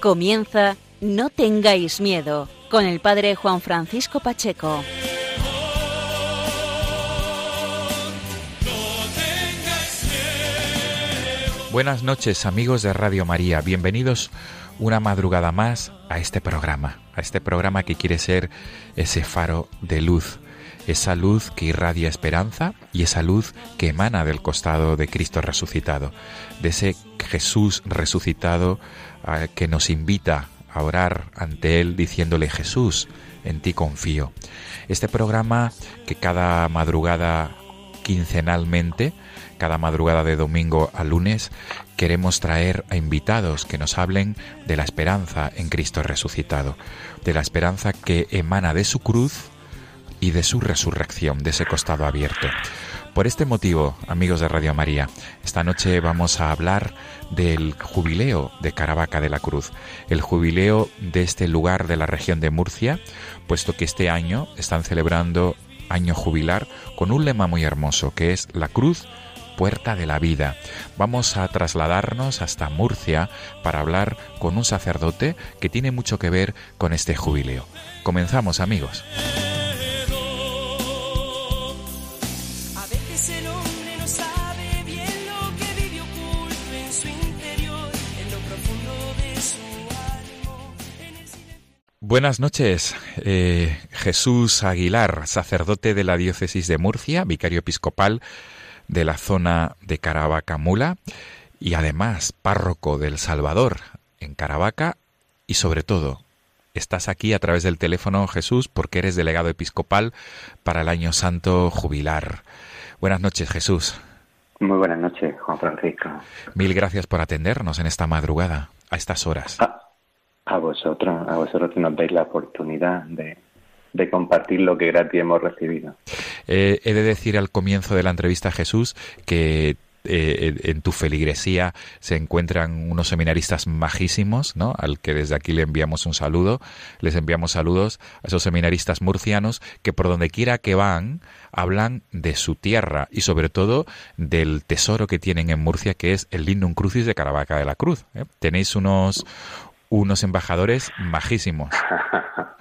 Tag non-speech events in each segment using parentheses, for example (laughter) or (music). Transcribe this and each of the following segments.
Comienza No tengáis miedo con el padre Juan Francisco Pacheco. Buenas noches amigos de Radio María, bienvenidos una madrugada más a este programa, a este programa que quiere ser ese faro de luz, esa luz que irradia esperanza y esa luz que emana del costado de Cristo resucitado, de ese Jesús resucitado que nos invita a orar ante Él diciéndole Jesús, en ti confío. Este programa que cada madrugada quincenalmente, cada madrugada de domingo a lunes, queremos traer a invitados que nos hablen de la esperanza en Cristo resucitado, de la esperanza que emana de su cruz y de su resurrección, de ese costado abierto. Por este motivo, amigos de Radio María, esta noche vamos a hablar del jubileo de Caravaca de la Cruz, el jubileo de este lugar de la región de Murcia, puesto que este año están celebrando año jubilar con un lema muy hermoso que es la cruz puerta de la vida. Vamos a trasladarnos hasta Murcia para hablar con un sacerdote que tiene mucho que ver con este jubileo. Comenzamos amigos. Buenas noches, eh, Jesús Aguilar, sacerdote de la diócesis de Murcia, vicario episcopal de la zona de Caravaca Mula y además párroco del Salvador en Caravaca y sobre todo estás aquí a través del teléfono Jesús porque eres delegado episcopal para el año santo jubilar. Buenas noches Jesús. Muy buenas noches Juan Francisco. Mil gracias por atendernos en esta madrugada, a estas horas. Ah, a vosotros, a vosotros que nos dais la oportunidad de, compartir lo que gratis hemos recibido. Eh, he de decir al comienzo de la entrevista, Jesús, que eh, en tu feligresía se encuentran unos seminaristas majísimos, ¿no? Al que desde aquí le enviamos un saludo, les enviamos saludos a esos seminaristas murcianos que por donde quiera que van hablan de su tierra y sobre todo del tesoro que tienen en Murcia, que es el Lindum Crucis de Caravaca de la Cruz. ¿eh? Tenéis unos unos embajadores majísimos. (laughs)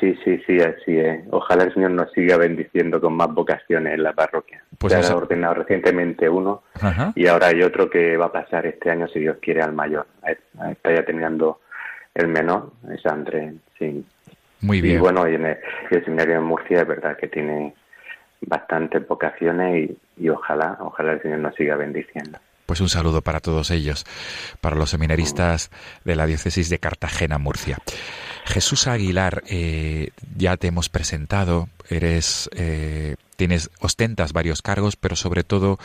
Sí, sí, sí, así es. Ojalá el Señor nos siga bendiciendo con más vocaciones en la parroquia. Pues Se ha ordenado recientemente uno y ahora hay otro que va a pasar este año, si Dios quiere, al mayor. Está ya terminando el menor, es Andrés, sí. Muy bien. Y bueno, y en el, seminario de Murcia es verdad que tiene bastantes vocaciones y, y ojalá, ojalá el Señor nos siga bendiciendo. Pues un saludo para todos ellos, para los seminaristas de la diócesis de Cartagena, Murcia. Jesús Aguilar, eh, ya te hemos presentado, eres, eh, tienes, ostentas varios cargos, pero sobre todo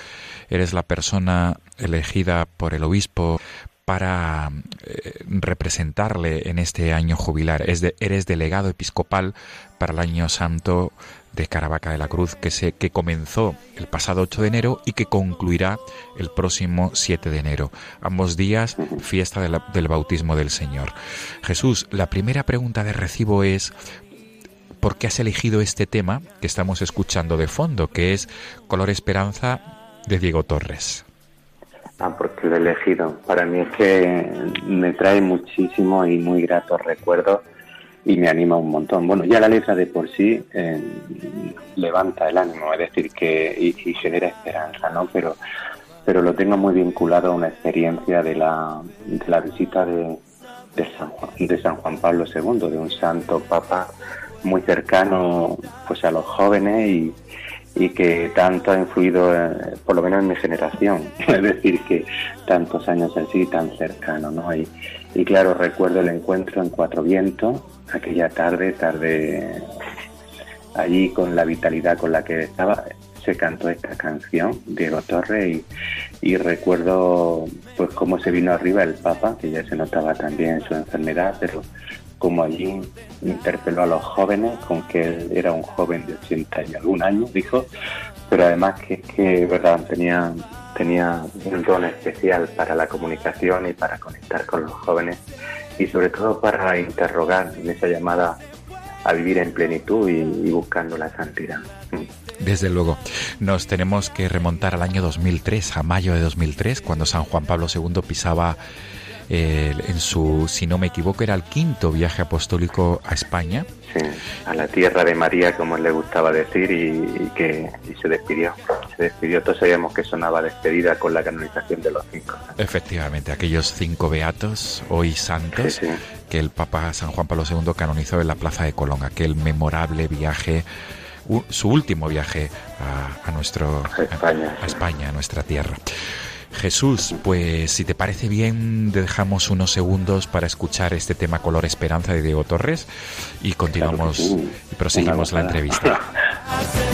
eres la persona elegida por el obispo para eh, representarle en este año jubilar. Eres delegado episcopal para el año santo de Caravaca de la Cruz que, se, que comenzó el pasado 8 de enero y que concluirá el próximo 7 de enero. Ambos días, fiesta del bautismo del Señor. Jesús, la primera pregunta de recibo es, ¿por qué has elegido este tema que estamos escuchando de fondo, que es Color Esperanza de Diego Torres? Ah, porque lo he elegido. Para mí es que me trae muchísimo y muy gratos recuerdos y me anima un montón. Bueno, ya la letra de por sí eh, levanta el ánimo, es decir, que y, genera esperanza, ¿no? Pero, pero lo tengo muy vinculado a una experiencia de la, de la visita de, de, San Juan, de San Juan Pablo II, de un santo papa muy cercano pues a los jóvenes y, y que tanto ha influido, eh, por lo menos en mi generación, (laughs) es decir, que tantos años así, tan cercano, ¿no? Y, y claro, recuerdo el encuentro en Cuatro Vientos, aquella tarde, tarde allí con la vitalidad con la que estaba, se cantó esta canción, Diego Torres, y, recuerdo pues cómo se vino arriba el Papa, que ya se notaba también su enfermedad, pero como allí interpeló a los jóvenes, con que él era un joven de 80 y algún año, dijo, pero además que, que verdad, tenía, tenía un don especial para la comunicación y para conectar con los jóvenes y sobre todo para interrogar en esa llamada a vivir en plenitud y, buscando la santidad. Desde luego, nos tenemos que remontar al año 2003, a mayo de 2003, cuando San Juan Pablo II pisaba en su, si no me equivoco, era el quinto viaje apostólico a España. Sí, a la tierra de María, como le gustaba decir, y, que se despidió. Se despidió, todos sabíamos que sonaba despedida con la canonización de los cinco. Efectivamente, aquellos cinco beatos, hoy santos, que el Papa San Juan Pablo II canonizó en la Plaza de Colón, aquel memorable viaje su último viaje a, nuestro España. a España, a nuestra tierra. Jesús, pues si te parece bien, dejamos unos segundos para escuchar este tema Color Esperanza de Diego Torres y continuamos y proseguimos la entrevista. (laughs)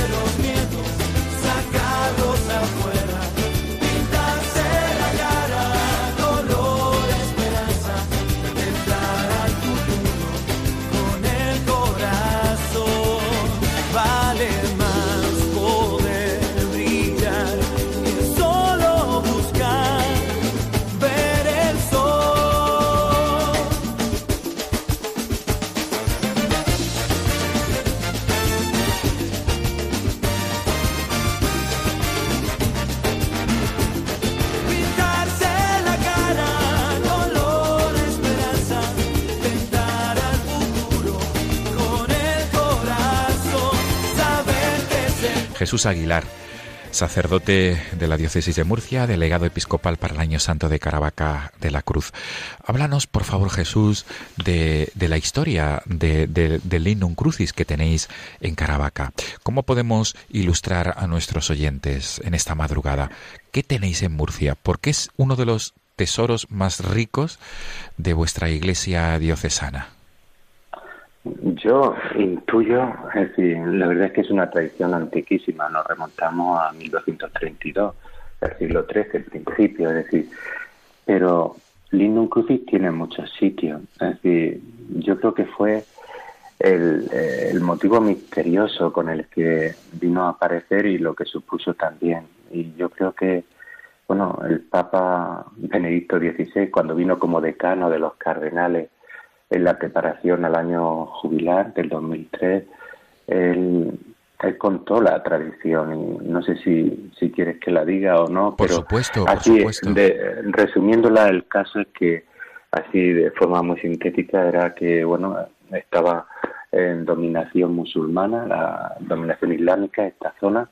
Jesús Aguilar, sacerdote de la diócesis de Murcia, delegado episcopal para el Año Santo de Caravaca de la Cruz. Háblanos, por favor, Jesús, de, la historia de, del Linum Crucis que tenéis en Caravaca. ¿Cómo podemos ilustrar a nuestros oyentes en esta madrugada? ¿Qué tenéis en Murcia? Porque es uno de los tesoros más ricos de vuestra iglesia diocesana. Yo intuyo, es decir, la verdad es que es una tradición antiquísima, nos remontamos a 1232, del siglo XIII, el principio, es decir, pero Lindum Crucis tiene muchos sitios, es decir, yo creo que fue el, eh, el, motivo misterioso con el que vino a aparecer y lo que supuso también. Y yo creo que, bueno, el Papa Benedicto XVI, cuando vino como decano de los cardenales, en la preparación al año jubilar del 2003, él, contó la tradición y no sé si, si quieres que la diga o no, por pero supuesto, así, por supuesto. resumiéndola, el caso es que así de forma muy sintética era que, bueno, estaba en dominación musulmana, la dominación islámica, esta zona,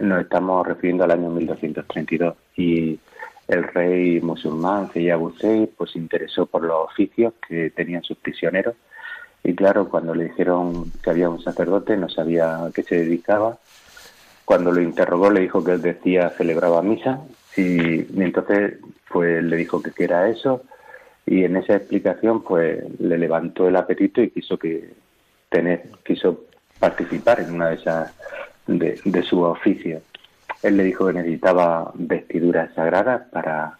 nos estamos refiriendo al año 1232 y el rey musulmán Zeyab Hussein pues se interesó por los oficios que tenían sus prisioneros. Y claro cuando le dijeron que había un sacerdote no sabía a qué se dedicaba. Cuando lo interrogó le dijo que él decía celebraba misa. Y, entonces pues le dijo que era eso. Y en esa explicación pues le levantó el apetito y quiso que tener quiso participar en una de esas de, de su oficio él le dijo que necesitaba vestiduras sagradas para,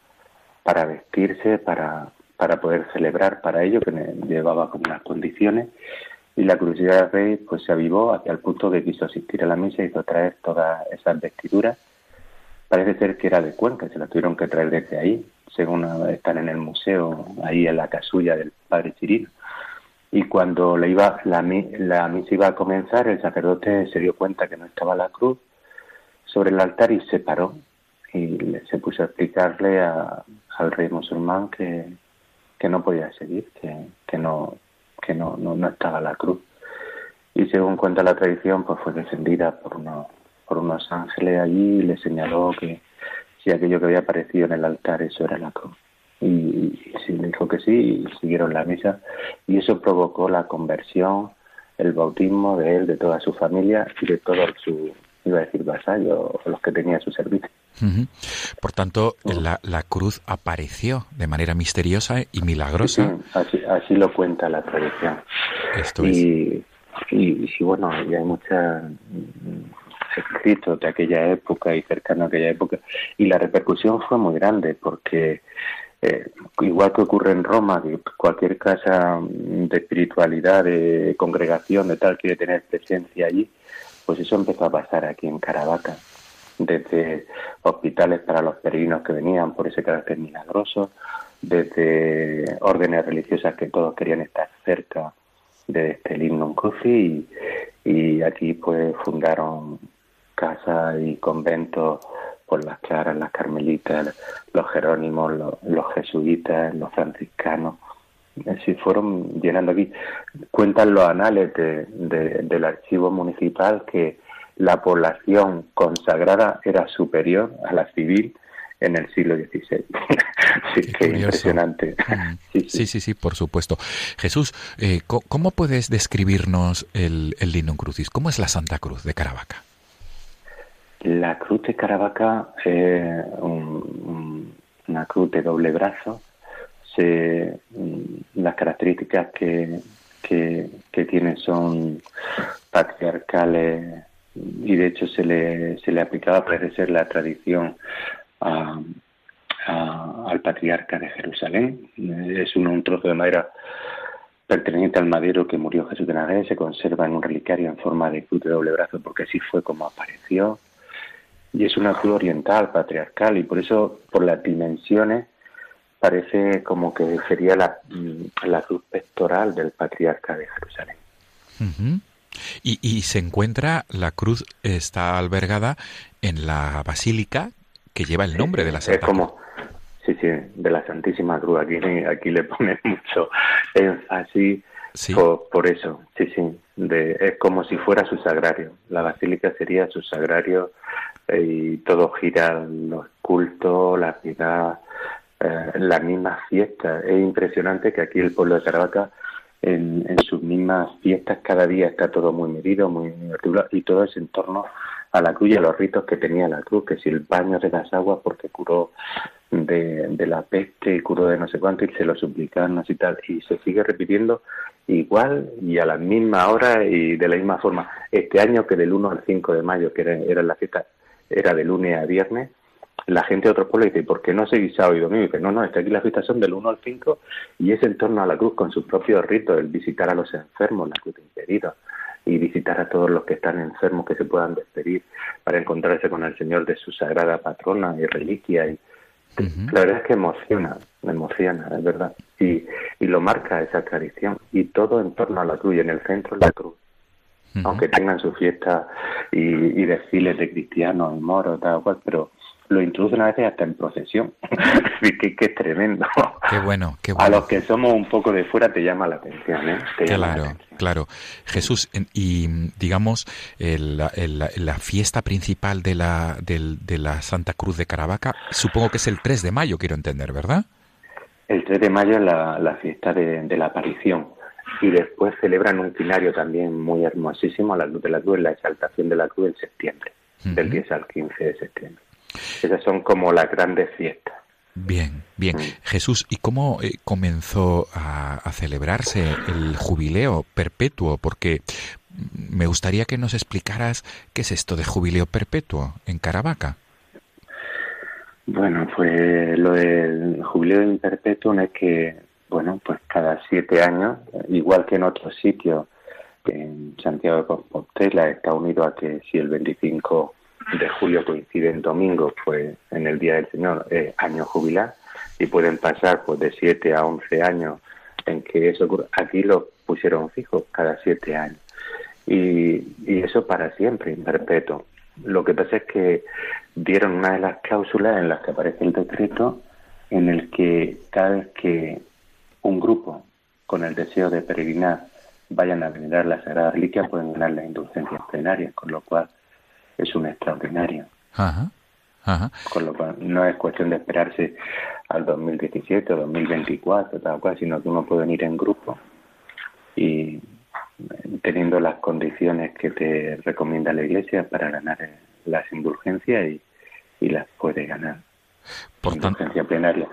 para vestirse, para, para poder celebrar para ello, que llevaba como unas condiciones. Y la curiosidad del rey pues se avivó hasta el punto que quiso asistir a la misa y hizo traer todas esas vestiduras. Parece ser que era de Cuenca, se las tuvieron que traer desde ahí, según están en el museo, ahí en la casulla del padre Chirino. Y cuando le iba, la, la misa iba a comenzar, el sacerdote se dio cuenta que no estaba la cruz sobre el altar y se paró y se puso a explicarle al rey musulmán que, que no podía seguir, que, que, no, que no, no, estaba la cruz. Y según cuenta la tradición, pues fue defendida por unos, por unos ángeles allí y le señaló que si aquello que había aparecido en el altar, eso era la cruz. Y, y sí, le dijo que sí y siguieron la misa. Y eso provocó la conversión, el bautismo de él, de toda su familia y de todo su, iba a decir vasallos, los que tenía su servicio. Por tanto, la, la, cruz apareció de manera misteriosa y milagrosa. así, así, lo cuenta la tradición. Esto y, y, y bueno, y hay muchos escritos de aquella época y cercano a aquella época, y la repercusión fue muy grande porque eh, igual que ocurre en Roma, que cualquier casa de espiritualidad, de congregación, de tal, quiere tener presencia allí, pues eso empezó a pasar aquí en Caravaca, desde hospitales para los peregrinos que venían por ese carácter milagroso, desde órdenes religiosas que todos querían estar cerca de este Lignum Cruci y, y aquí pues fundaron casas y conventos por las claras, las carmelitas, los jerónimos, los, jesuitas, los franciscanos. Así fueron llenando aquí. Cuentan los anales de, del archivo municipal que la población consagrada era superior a la civil en el siglo XVI. (laughs) sí, qué impresionante. Mm. (laughs) Sí sí. sí, por supuesto. Jesús, eh, ¿cómo puedes describirnos el, el Linum Crucis? ¿Cómo es la Santa Cruz de Caravaca? La cruz de Caravaca es una cruz de doble brazo. Mm, las características que, que, tiene son patriarcales y de hecho se le, se le aplicaba, parece ser, la tradición al patriarca de Jerusalén. Es un, un trozo de madera perteneciente al madero que murió Jesús de Nazaret, se conserva en un relicario en forma de cruz de doble brazo porque así fue como apareció y es una cruz oriental, patriarcal, y por eso, por las dimensiones, parece como que sería la, mm, la cruz pectoral del patriarca de Jerusalén. y, y, se encuentra, la cruz está albergada en la basílica que lleva el nombre de la Santa es como, Sí, sí, de la Santísima Cruz. Aquí, aquí le (laughs) ponen mucho énfasis por, por, eso. Sí, sí. De, es como si fuera su sagrario. La basílica sería su sagrario y todo gira los cultos, la piedad, eh, las mismas fiestas. Es impresionante que aquí el pueblo de Caravaca, en, sus mismas fiestas, cada día está todo muy medido, muy articulado, y todo es en torno a la cruz y a los ritos que tenía la cruz, que si el baño de las aguas porque curó de, la peste, curó de no sé cuánto, y se lo suplican y tal, y se sigue repitiendo igual y a la misma hora y de la misma forma. Este año que del 1 al 5 de mayo, que era, era la fiesta era de lunes a viernes, la gente de otros pueblos dice, ¿por qué no seguís sábado y domingo? Y dice, no, no, es que aquí las fiestas son del 1 al 5 y es en torno a la cruz con sus propios ritos, el visitar a los enfermos, la cruz de y visitar a todos los que están enfermos que se puedan despedir para encontrarse con el Señor de su sagrada patrona y reliquia. Y, La verdad es que emociona, me emociona, es verdad. Y, y lo marca esa tradición. Y todo en torno a la cruz y en el centro la cruz aunque tengan su fiesta y, desfiles de cristianos y moros, tal cual, pero lo introducen a veces hasta en procesión, (laughs) que, que, es tremendo. Qué bueno, qué bueno. A los que somos un poco de fuera te llama la atención, ¿eh? claro, claro. Jesús, y digamos, la, la, fiesta principal de la, de la Santa Cruz de Caravaca, supongo que es el 3 de mayo, quiero entender, ¿verdad? El 3 de mayo es la, la fiesta de, de la aparición y después celebran un quinario también muy hermosísimo a la luz de la cruz, la exaltación de la cruz en septiembre, del 10 al 15 de septiembre. Esas son como las grandes fiestas. Bien, bien. Mm. Jesús, ¿y cómo eh, comenzó a, celebrarse el jubileo perpetuo? Porque me gustaría que nos explicaras qué es esto de jubileo perpetuo en Caravaca. Bueno, pues lo del jubileo perpetuo es que bueno, pues cada siete años, igual que en otros sitios, en Santiago de Compostela está unido a que si el 25 de julio coincide en domingo, pues en el Día del Señor es año jubilar y pueden pasar pues de siete a once años en que eso ocurre. Aquí lo pusieron fijo cada siete años y, y eso para siempre, en perpetuo. Lo que pasa es que dieron una de las cláusulas en las que aparece el decreto en el que cada vez que un grupo con el deseo de peregrinar vayan a venerar la Sagrada Reliquia pueden ganar las indulgencias plenarias, con lo cual es un extraordinario. Con lo cual no es cuestión de esperarse al 2017 o 2024, tal cual, sino que uno puede ir en grupo y teniendo las condiciones que te recomienda la Iglesia para ganar las indulgencias y, las puede ganar. Por indulgencia plenaria.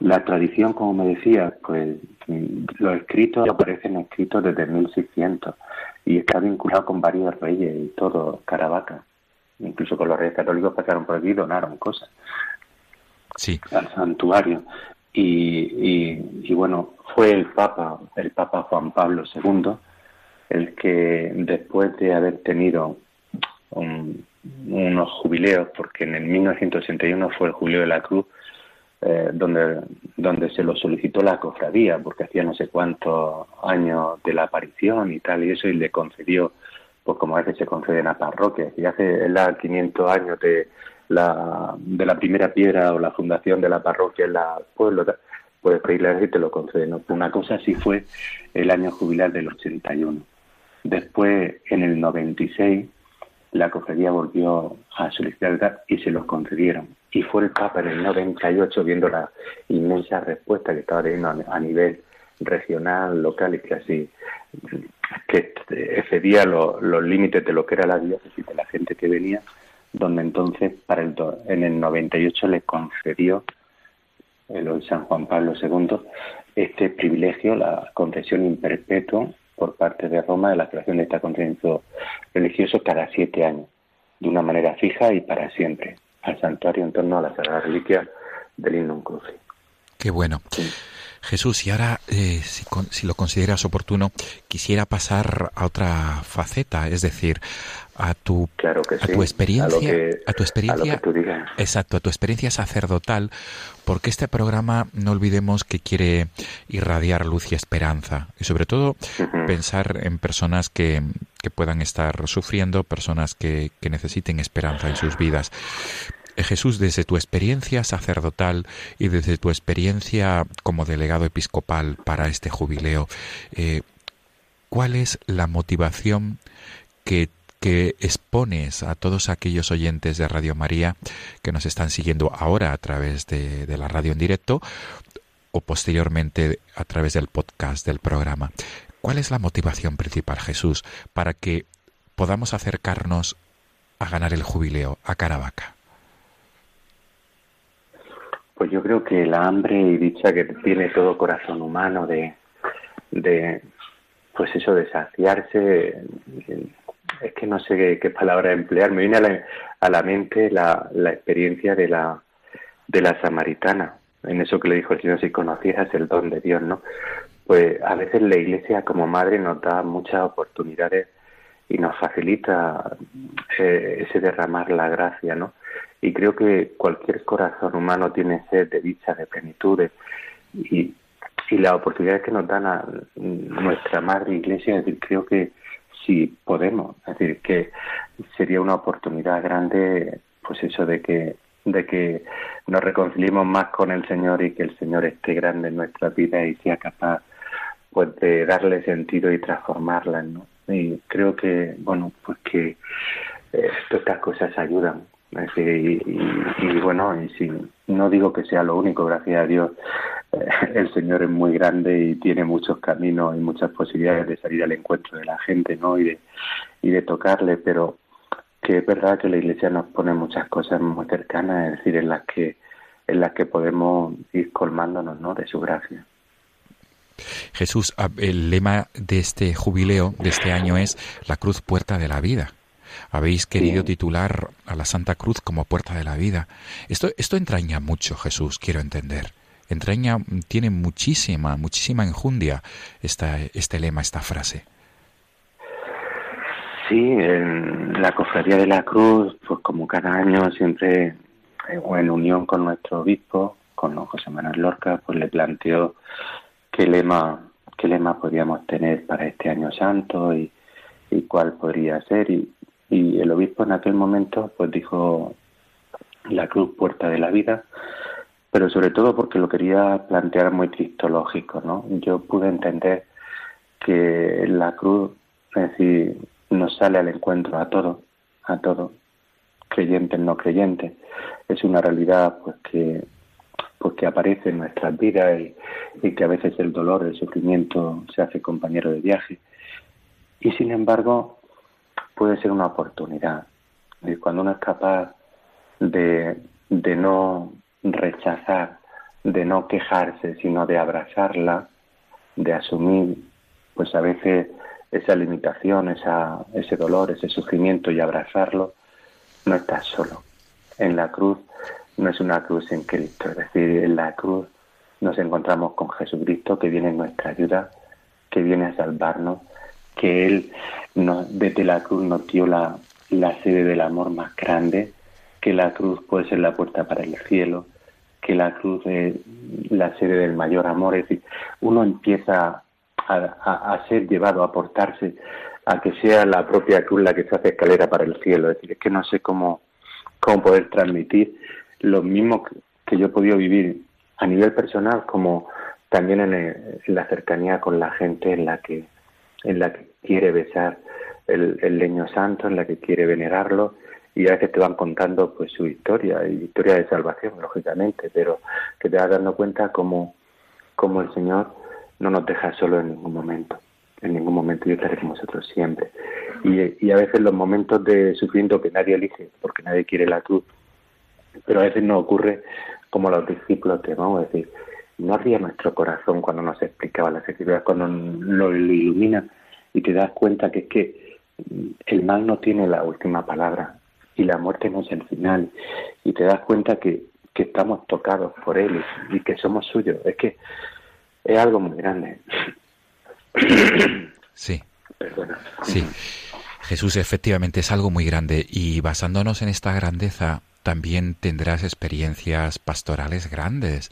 La tradición, como me decía, pues los escritos aparecen escritos desde 1600 y está vinculado con varios reyes y todo, Caravaca. Incluso con los reyes católicos pasaron por aquí y donaron cosas sí. al santuario. Y, y, bueno, fue el Papa, el Papa Juan Pablo II, el que después de haber tenido unos jubileos, porque en el 1961 fue el Jubileo de la Cruz, eh, donde, donde se lo solicitó la cofradía, porque hacía no sé cuántos años de la aparición y tal, y eso, y le concedió, pues como a veces se conceden a parroquias, y hace la 500 años de la, de la primera piedra o la fundación de la parroquia en la pueblo, puedes pedirle a y te lo conceden. Una cosa así fue el año jubilar del 81. Después, en el 96, la cofradía volvió a solicitar y se los concedieron y fue el Papa en el 98 viendo la inmensa respuesta que estaba teniendo a nivel regional, local y casi que excedía los límites de lo que era la diócesis de la gente que venía, donde entonces para el en el 98 le concedió el San Juan Pablo II este privilegio, la concesión in perpetuo por parte de Roma de la creación de este consenso religioso cada siete años, de una manera fija y para siempre al santuario en torno a la Sagrada Reliquia del Innum Crucis. Qué bueno. Jesús, y ahora, eh, si, lo consideras oportuno, quisiera pasar a otra faceta, es decir, a tu, a tu experiencia, a, tu experiencia, exacto, a tu experiencia sacerdotal, porque este programa, no olvidemos que quiere irradiar luz y esperanza, y sobre todo pensar en personas que, que, puedan estar sufriendo, personas que, que necesiten esperanza en sus vidas. Eh, Jesús, desde tu experiencia sacerdotal y desde tu experiencia como delegado episcopal para este jubileo, eh, ¿cuál es la motivación que, expones a todos aquellos oyentes de Radio María que nos están siguiendo ahora a través de, de la radio en directo o posteriormente a través del podcast del programa? ¿Cuál es la motivación principal, Jesús, para que podamos acercarnos a ganar el jubileo a Caravaca? Pues yo creo que la hambre y dicha que tiene todo corazón humano de, de pues eso, de saciarse, es que no sé qué, palabra emplear, me viene a la, a la mente la, la experiencia de la, de la samaritana, en eso que le dijo el Señor, si conocieras el don de Dios, ¿no? Pues a veces la Iglesia como madre nos da muchas oportunidades y nos facilita eh, ese derramar la gracia, ¿no? Y creo que cualquier corazón humano tiene sed de dicha, de plenitud y, y las oportunidades que nos dan a nuestra madre iglesia, es decir, creo que si podemos, es decir, que sería una oportunidad grande, pues eso de que de que nos reconciliemos más con el Señor y que el Señor esté grande en nuestra vida y sea capaz pues de darle sentido y transformarla, ¿no? Y creo que, bueno, pues que eh, estas cosas ayudan y, bueno, y si no digo que sea lo único, gracias a Dios, eh, el Señor es muy grande y tiene muchos caminos y muchas posibilidades de salir al encuentro de la gente, ¿no? Y de, y de tocarle, pero que es verdad que la Iglesia nos pone muchas cosas muy cercanas, es decir, en las que en las que podemos ir colmándonos, ¿no? De su gracia. Jesús, el lema de este jubileo de este año es la cruz puerta de la vida. Habéis querido titular a la Santa Cruz como puerta de la vida. Esto, esto entraña mucho, Jesús, quiero entender. Entraña, tiene muchísima, muchísima enjundia esta, este lema, esta frase. Sí, en la Cofradía de la Cruz, pues como cada año siempre, eh, en unión con nuestro obispo, con José Manuel Lorca, pues le planteó qué lema, qué lema podíamos tener para este año santo y, y cuál podría ser. Y, y el obispo en aquel momento pues dijo la cruz puerta de la vida, pero sobre todo porque lo quería plantear muy cristológico, ¿no? Yo pude entender que la cruz, es decir, nos sale al encuentro a todos, a todos, creyentes, no creyentes. Es una realidad pues que pues que aparece en nuestras vidas y, y que a veces el dolor, el sufrimiento se hace compañero de viaje. Y sin embargo, puede ser una oportunidad. Y cuando uno es capaz de, de no rechazar de no quejarse, sino de abrazarla, de asumir, pues a veces esa limitación, esa, ese dolor, ese sufrimiento y abrazarlo, no estás solo. En la cruz no es una cruz sin Cristo, es decir, en la cruz nos encontramos con Jesucristo que viene en nuestra ayuda, que viene a salvarnos, que Él nos, desde la cruz nos dio la, la sede del amor más grande, que la cruz puede ser la puerta para el cielo, que la cruz es la sede del mayor amor. Es decir, uno empieza a, ser llevado, a portarse, a que sea la propia cruz la que se hace escalera para el cielo. Es decir, es que no sé cómo, cómo poder transmitir lo mismo que yo he podido vivir a nivel personal como también en, la cercanía con la gente en la que en la que quiere besar el, leño santo, en la que quiere venerarlo y a veces te van contando pues su historia y historia de salvación lógicamente, pero que te vas dando cuenta como, como el Señor no nos deja solo en ningún momento, en ningún momento yo estaré con vosotros siempre. Y, y a veces los momentos de sufrimiento que nadie elige porque nadie quiere la cruz, pero a veces no ocurre como los discípulos te vamos a decir, no ardía nuestro corazón cuando nos explicaba las escrituras, cuando lo, ilumina y te das cuenta que es que el mal no tiene la última palabra y la muerte no es el final y te das cuenta que, que estamos tocados por él y, que somos suyos. Es que es algo muy grande. Sí. Sí. Jesús efectivamente es algo muy grande y basándonos en esta grandeza también tendrás experiencias pastorales grandes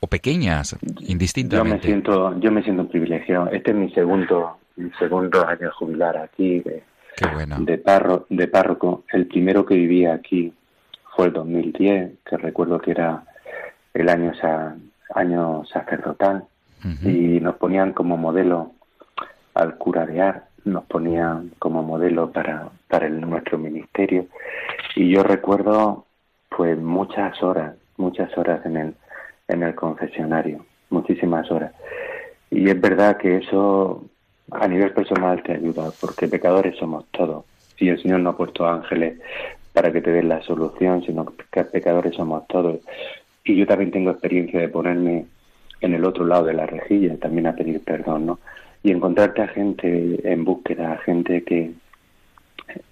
o pequeñas, indistintamente. Yo me siento, yo me siento privilegiado. Este es mi segundo, mi segundo año jubilar aquí de, de, de párroco. El primero que vivía aquí fue el 2010, que recuerdo que era el año, año sacerdotal, y nos ponían como modelo al cura de Ar, nos ponían como modelo para, para el, nuestro ministerio. Y yo recuerdo pues muchas horas, muchas horas en el, en el confesionario, muchísimas horas. Y es verdad que eso a nivel personal te ayuda, porque pecadores somos todos. Y el Señor no ha puesto ángeles para que te den la solución, sino que pecadores somos todos. Y yo también tengo experiencia de ponerme en el otro lado de la rejilla, también a pedir perdón, ¿no? Y encontrarte a gente en búsqueda, a gente que,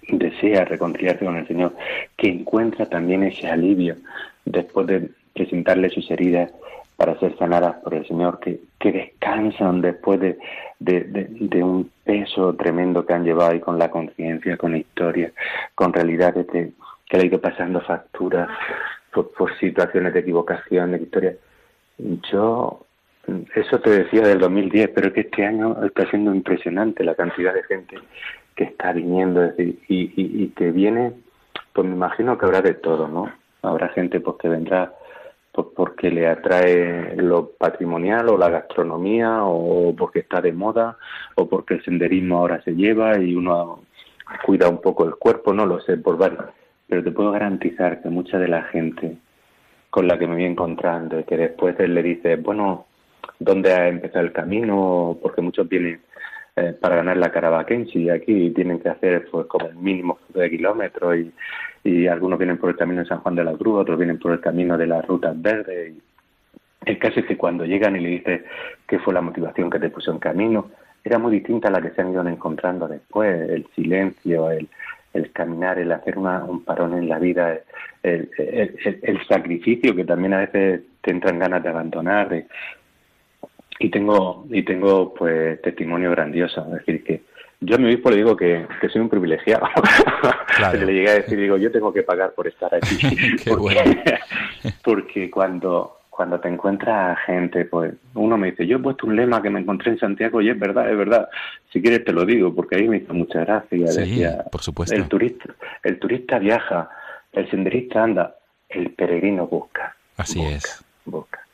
desea reconciliarse con el Señor, que encuentra también ese alivio después de presentarle sus heridas para ser sanadas por el Señor, que, que descansan después de, de, un peso tremendo que han llevado ahí con la conciencia, con la historia, con realidades de, que le ha ido pasando facturas por, situaciones de equivocación, de historia. Yo, eso te decía del 2010, pero es que este año está siendo impresionante la cantidad de gente que está viniendo y, y, que viene, pues me imagino que habrá de todo, ¿no? Habrá gente pues que vendrá pues, porque le atrae lo patrimonial o la gastronomía o porque está de moda o porque el senderismo ahora se lleva y uno cuida un poco el cuerpo, no lo sé, por varios. Pero te puedo garantizar que mucha de la gente con la que me voy encontrando y que después él le dice, bueno, ¿dónde ha empezado el camino? Porque muchos vienen eh, para ganar la Caravaquense y aquí tienen que hacer pues como el mínimo de kilómetros y, y algunos vienen por el camino de San Juan de la Cruz, otros vienen por el camino de las rutas verdes. Y el caso es que cuando llegan y le dices qué fue la motivación que te puso en camino, era muy distinta a la que se han ido encontrando después, el silencio, el, el caminar, el hacer una, un parón en la vida, el, el, el, sacrificio que también a veces te entran ganas de abandonar, y tengo y tengo pues testimonio grandioso. Es decir que yo a mi obispo le digo que, que soy un privilegiado. (laughs) Le llegué a decir digo yo tengo que pagar por estar aquí (laughs) (laughs) porque, porque cuando cuando te encuentras gente pues uno me dice yo he puesto un lema que me encontré en Santiago y es verdad es verdad si quieres te lo digo porque ahí me hizo mucha gracia sí, decía por supuesto. El turista el turista viaja el senderista anda el peregrino busca así es. busca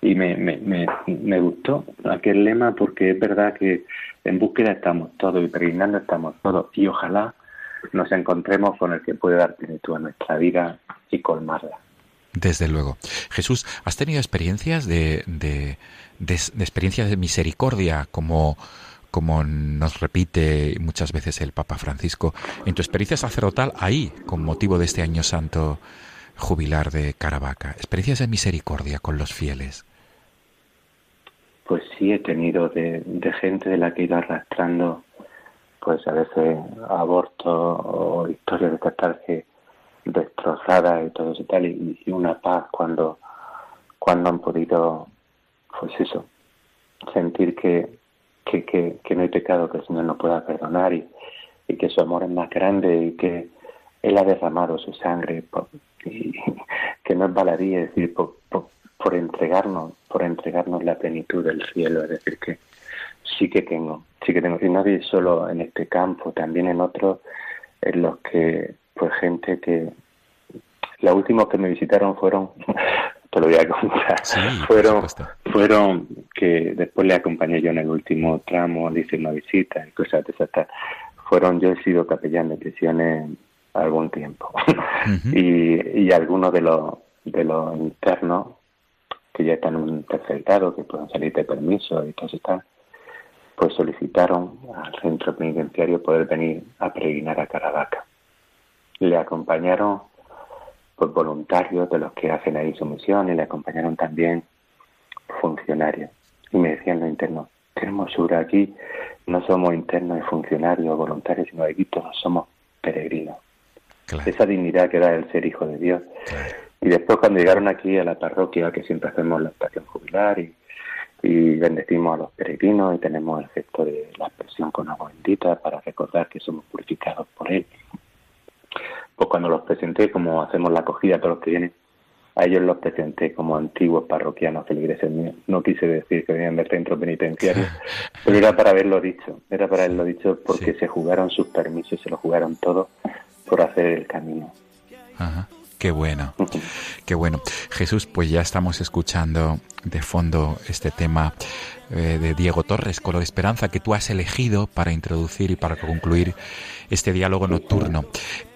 y me, me, me, me, gustó aquel lema porque es verdad que en búsqueda estamos todos y peregrinando estamos todos y ojalá nos encontremos con el que puede dar plenitud a nuestra vida y colmarla. Desde luego. Jesús, ¿has tenido experiencias de, de, de, experiencias de misericordia como, como nos repite muchas veces el Papa Francisco? En tu experiencia sacerdotal ahí, con motivo de este año santo jubilar de Caravaca? Experiencias de misericordia con los fieles. Pues sí, he tenido de, gente de la que he ido arrastrando, pues a veces aborto o historias de catarse destrozadas y todo eso y tal, y, una paz cuando, cuando han podido, pues eso, sentir que, que, que, no hay pecado que el Señor no pueda perdonar y que su amor es más grande y que Él ha derramado su sangre y que no es baladí, es decir, por, por, entregarnos, por entregarnos la plenitud del cielo, es decir, que sí que tengo, sí que tengo, y no solo en este campo, también en otros en los que, pues gente que, los últimos que me visitaron fueron, (laughs) te lo voy a contar, fueron, fueron que después le acompañé yo en el último tramo, le hice una visita y cosas de esas fueron, yo he sido capellán de prisiones algún tiempo (laughs) y, y algunos de los de los internos que ya están en un tercer grado, que pueden salir de permiso y todo eso pues solicitaron al centro penitenciario poder venir a peregrinar a Caravaca. Le acompañaron pues, voluntarios de los que hacen ahí su misión y le acompañaron también funcionarios. Y me decían los internos, qué hermosura aquí, no somos internos y funcionarios voluntarios, sino aquí todos somos peregrinos. Esa dignidad que da el ser hijo de Dios. Y después cuando llegaron aquí a la parroquia, que siempre hacemos la estación jubilar y, y bendecimos a los peregrinos y tenemos el gesto de la expresión con agua bendita para recordar que somos purificados por Él. Pues cuando los presenté, como hacemos la acogida a todos los que vienen, a ellos los presenté como antiguos parroquianos feligreses míos. No quise decir que venían del centro penitenciario, (laughs) pero era para haberlo dicho, era para haberlo dicho porque se jugaron sus permisos, se lo jugaron todo por hacer el camino. Ajá. Qué bueno, qué bueno. Jesús, pues ya estamos escuchando de fondo este tema eh, de Diego Torres, Color Esperanza, que tú has elegido para introducir y para concluir este diálogo nocturno.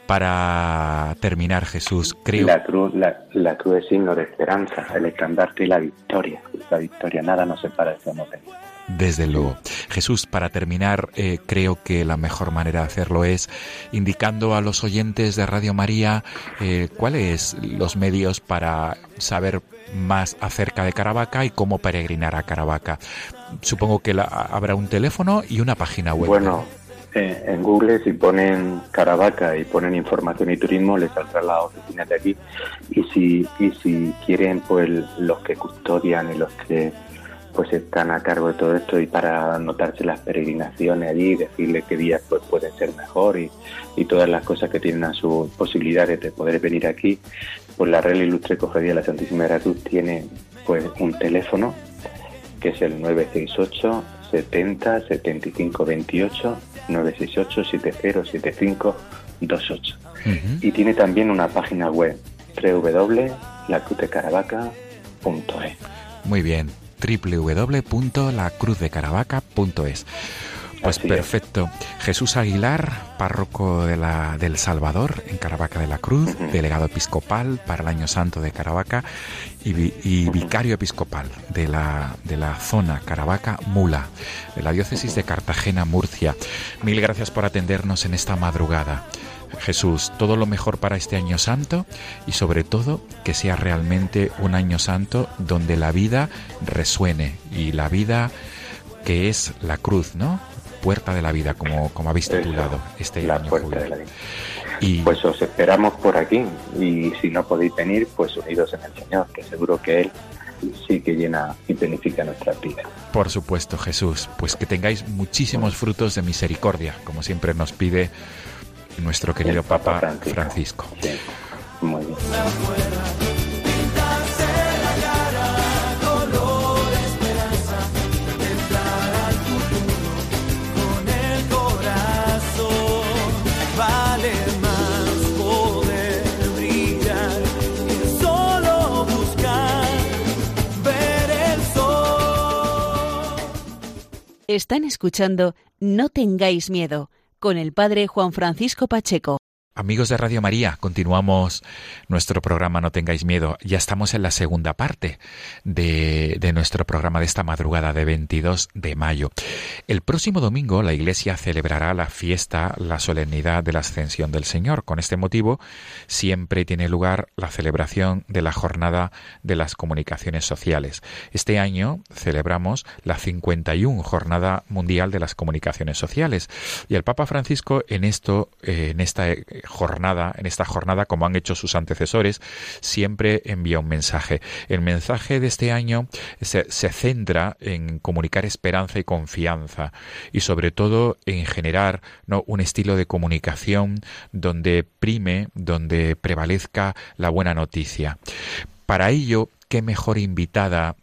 Para terminar, Jesús, creo... La cruz, la, la cruz es signo de esperanza, el estandarte y la victoria. La victoria, nada nos separa de amor de desde luego. Jesús, para terminar, eh, creo que la mejor manera de hacerlo es indicando a los oyentes de Radio María eh, cuáles los medios para saber más acerca de Caravaca y cómo peregrinar a Caravaca. Supongo que habrá un teléfono y una página web. Bueno, eh, en Google si ponen Caravaca y ponen información y turismo les saldrá la oficina de aquí y si y si quieren pues los que custodian y los que pues están a cargo de todo esto y para anotarse las peregrinaciones allí, decirle qué días pues pueden ser mejor y, todas las cosas que tienen a sus posibilidades de poder venir aquí, pues la Real Ilustre Cofradía de la Santísima Cruz tiene pues un teléfono que es el 968 70 75 28 968 70 75 28 y tiene también una página web www.lacrutecaravaca.es Muy bien, www.lacruzdecaravaca.es. Pues perfecto. Jesús Aguilar, párroco de la, del Salvador en Caravaca de la Cruz, delegado episcopal para el Año Santo de Caravaca y, vicario episcopal de la, de la zona Caravaca Mula, de la diócesis de Cartagena, Murcia. Mil gracias por atendernos en esta madrugada. Jesús, todo lo mejor para este año santo y sobre todo que sea realmente un año santo donde la vida resuene y la vida que es la cruz, ¿no? Puerta de la vida, como, como habéis titulado este la año. Puerta de la vida. Y... Pues os esperamos por aquí y si no podéis venir, pues unidos en el Señor, que seguro que Él sí que llena y beneficia nuestra vida. Por supuesto, Jesús, pues que tengáis muchísimos frutos de misericordia, como siempre nos pide nuestro querido Papa, Francisco. Muy bien. Están escuchando No tengáis miedo con el padre Juan Francisco Pacheco. Amigos de Radio María, continuamos nuestro programa No tengáis miedo. Ya estamos en la segunda parte de, nuestro programa de esta madrugada de 22 de mayo. El próximo domingo la Iglesia celebrará la fiesta, la solemnidad de la Ascensión del Señor. Con este motivo siempre tiene lugar la celebración de la Jornada de las Comunicaciones Sociales. Este año celebramos la 51 Jornada Mundial de las Comunicaciones Sociales y el Papa Francisco en esto, en esta jornada, en esta jornada, como han hecho sus antecesores, siempre envía un mensaje. El mensaje de este año se, centra en comunicar esperanza y confianza y sobre todo en generar ¿no? un estilo de comunicación donde prime, donde prevalezca la buena noticia. Para ello, qué mejor invitada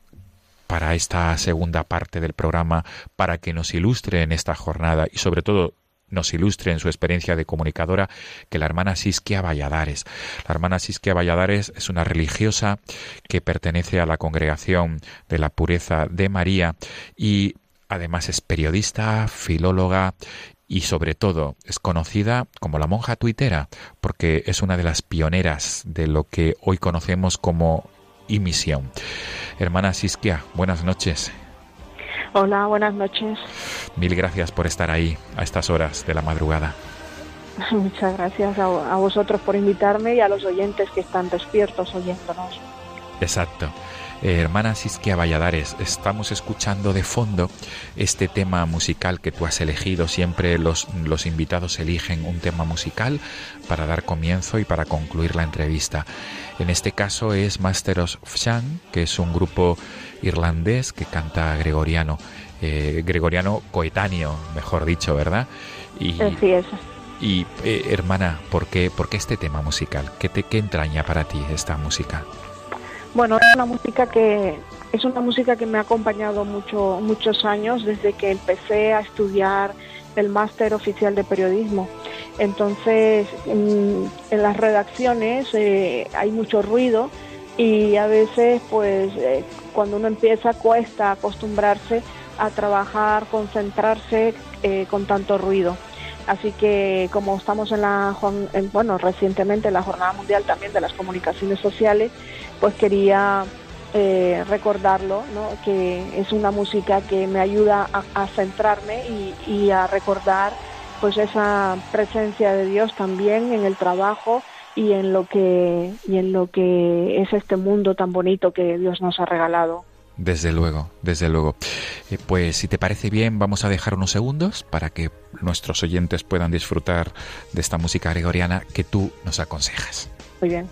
para esta segunda parte del programa para que nos ilustre en esta jornada y sobre todo nos ilustre en su experiencia de comunicadora que la hermana Sisquia Valladares. La hermana Sisquia Valladares es una religiosa que pertenece a la congregación de la pureza de María y además es periodista, filóloga y sobre todo es conocida como la monja tuitera porque es una de las pioneras de lo que hoy conocemos como imisión. Hermana Sisquia, buenas noches. Hola, buenas noches. Mil gracias por estar ahí a estas horas de la madrugada. (laughs) Muchas gracias a, vosotros por invitarme y a los oyentes que están despiertos oyéndonos. Exacto. Eh, hermana Sisquia Valladares, estamos escuchando de fondo este tema musical que tú has elegido. Siempre los, los invitados eligen un tema musical para dar comienzo y para concluir la entrevista. En este caso es Master of Shan, que es un grupo irlandés que canta gregoriano, eh, gregoriano coetáneo, mejor dicho, ¿verdad? Y, Así es. Y eh, hermana, ¿por qué, ¿por qué este tema musical? ¿Qué, te, ¿Qué entraña para ti esta música? Bueno, es una música que es una música que me ha acompañado mucho, muchos años desde que empecé a estudiar el máster oficial de periodismo. Entonces, en, las redacciones eh, hay mucho ruido y a veces, pues, cuando uno empieza cuesta acostumbrarse a trabajar, concentrarse eh, con tanto ruido. Así que como estamos en la, bueno, recientemente en la Jornada Mundial también de las Comunicaciones Sociales, pues quería eh, recordarlo, ¿no? que es una música que me ayuda a, centrarme y, a recordar pues esa presencia de Dios también en el trabajo y en lo que y en lo que es este mundo tan bonito que Dios nos ha regalado. Desde luego, desde luego. Eh, pues si te parece bien, vamos a dejar unos segundos para que nuestros oyentes puedan disfrutar de esta música gregoriana que tú nos aconsejas. Muy bien.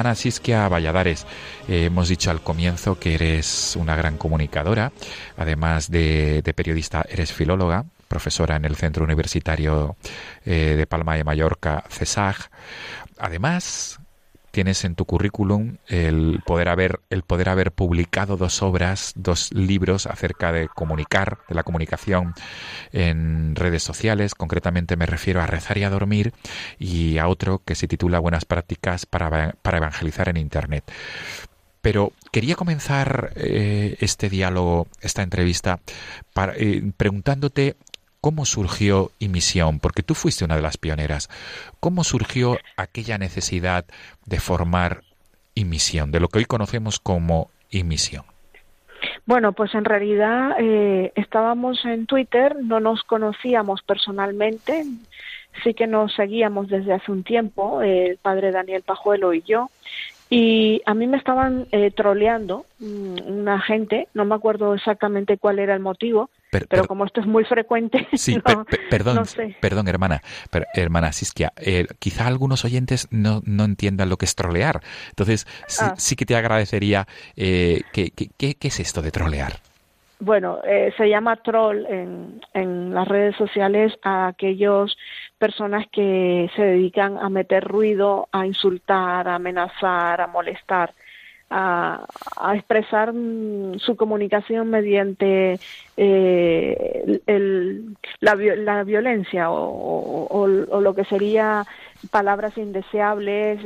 Hermana Siskia Valladares, eh, hemos dicho al comienzo que eres una gran comunicadora, además de, periodista, eres filóloga, profesora en el Centro Universitario eh, de Palma de Mallorca, CESAG. Además, tienes en tu currículum el poder haber el poder haber publicado dos obras, dos libros acerca de comunicar, de la comunicación en redes sociales, concretamente me refiero a Rezar y a dormir y a otro que se titula Buenas prácticas para, para evangelizar en internet. Pero quería comenzar eh, este diálogo, esta entrevista, eh, preguntándote ¿Cómo surgió Imisión? Porque tú fuiste una de las pioneras. ¿Cómo surgió aquella necesidad de formar Imisión, de lo que hoy conocemos como Imisión? Bueno, pues en realidad eh, estábamos en Twitter, no nos conocíamos personalmente, sí que nos seguíamos desde hace un tiempo, el padre Daniel Pajuelo y yo, y a mí me estaban eh, troleando mm, una gente, no me acuerdo exactamente cuál era el motivo, pero, como esto es muy frecuente, (laughs) sí, perdón, perdón, hermana, hermana Siskia, eh, quizá algunos oyentes no, no entiendan lo que es trolear. Entonces, sí, ah. que te agradecería eh, que, ¿qué es esto de trolear? Bueno, eh, se llama troll en, en las redes sociales a aquellos personas que se dedican a meter ruido, a insultar, a amenazar, a molestar a, expresar su comunicación mediante eh, el, la, la, violencia o, o, lo que sería palabras indeseables,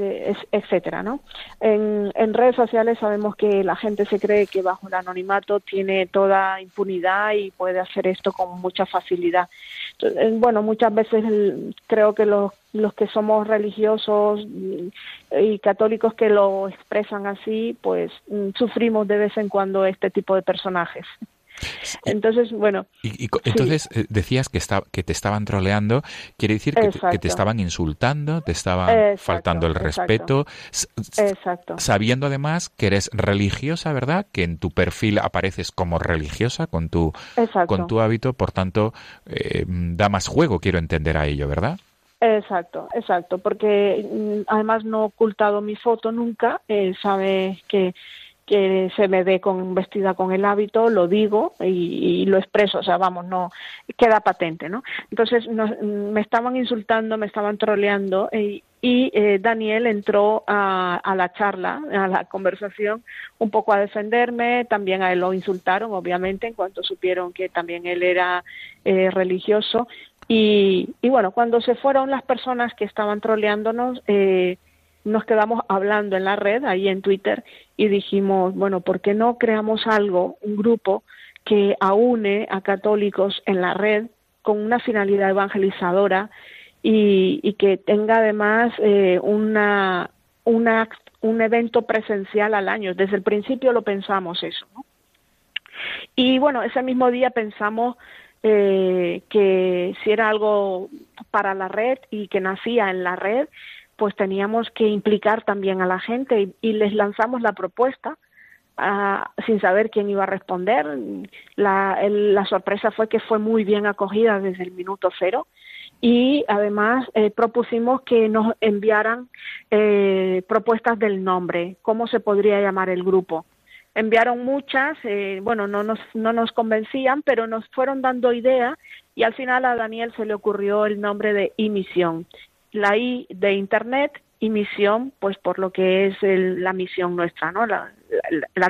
etcétera, ¿no? En, en, redes sociales sabemos que la gente se cree que bajo el anonimato tiene toda impunidad y puede hacer esto con mucha facilidad. Eh, bueno, muchas veces creo que los, los que somos religiosos y católicos que lo expresan así, pues mm, sufrimos de vez en cuando este tipo de personajes. Entonces, bueno. Y, entonces eh, decías que, está, que te estaban troleando, quiere decir que te, estaban insultando, te estaban faltando el respeto, exacto. sabiendo además que eres religiosa, ¿verdad? Que en tu perfil apareces como religiosa con tu, con tu hábito, por tanto, eh, da más juego, quiero entender a ello, ¿verdad? Exacto, exacto, porque mm, además no he ocultado mi foto nunca, eh, sabe que que se me ve con vestida con el hábito, lo digo y, lo expreso, o sea, vamos, no queda patente, ¿no? Entonces me estaban insultando, me estaban troleando y, y eh, Daniel entró a, a, la charla, a la conversación, un poco a defenderme, también a él lo insultaron, obviamente, en cuanto supieron que también él era eh, religioso. Y, y bueno, cuando se fueron las personas que estaban troleándonos, eh, nos quedamos hablando en la red, ahí en Twitter, y dijimos, bueno, ¿por qué no creamos algo, un grupo que aúne a católicos en la red con una finalidad evangelizadora y, que tenga además eh, una, un evento presencial al año? Desde el principio lo pensamos eso, ¿no? Y bueno, ese mismo día pensamos eh, que si era algo para la red y que nacía en la red, pues teníamos que implicar también a la gente y, les lanzamos la propuesta ah, sin saber quién iba a responder. La, la, sorpresa fue que fue muy bien acogida desde el minuto cero y además eh, propusimos que nos enviaran eh, propuestas del nombre, cómo se podría llamar el grupo. Enviaron muchas, eh, bueno, no nos, no nos convencían, pero nos fueron dando ideas y al final a Daniel se le ocurrió el nombre de Imisión la I de Internet y misión, pues por lo que es la misión nuestra, ¿no? La,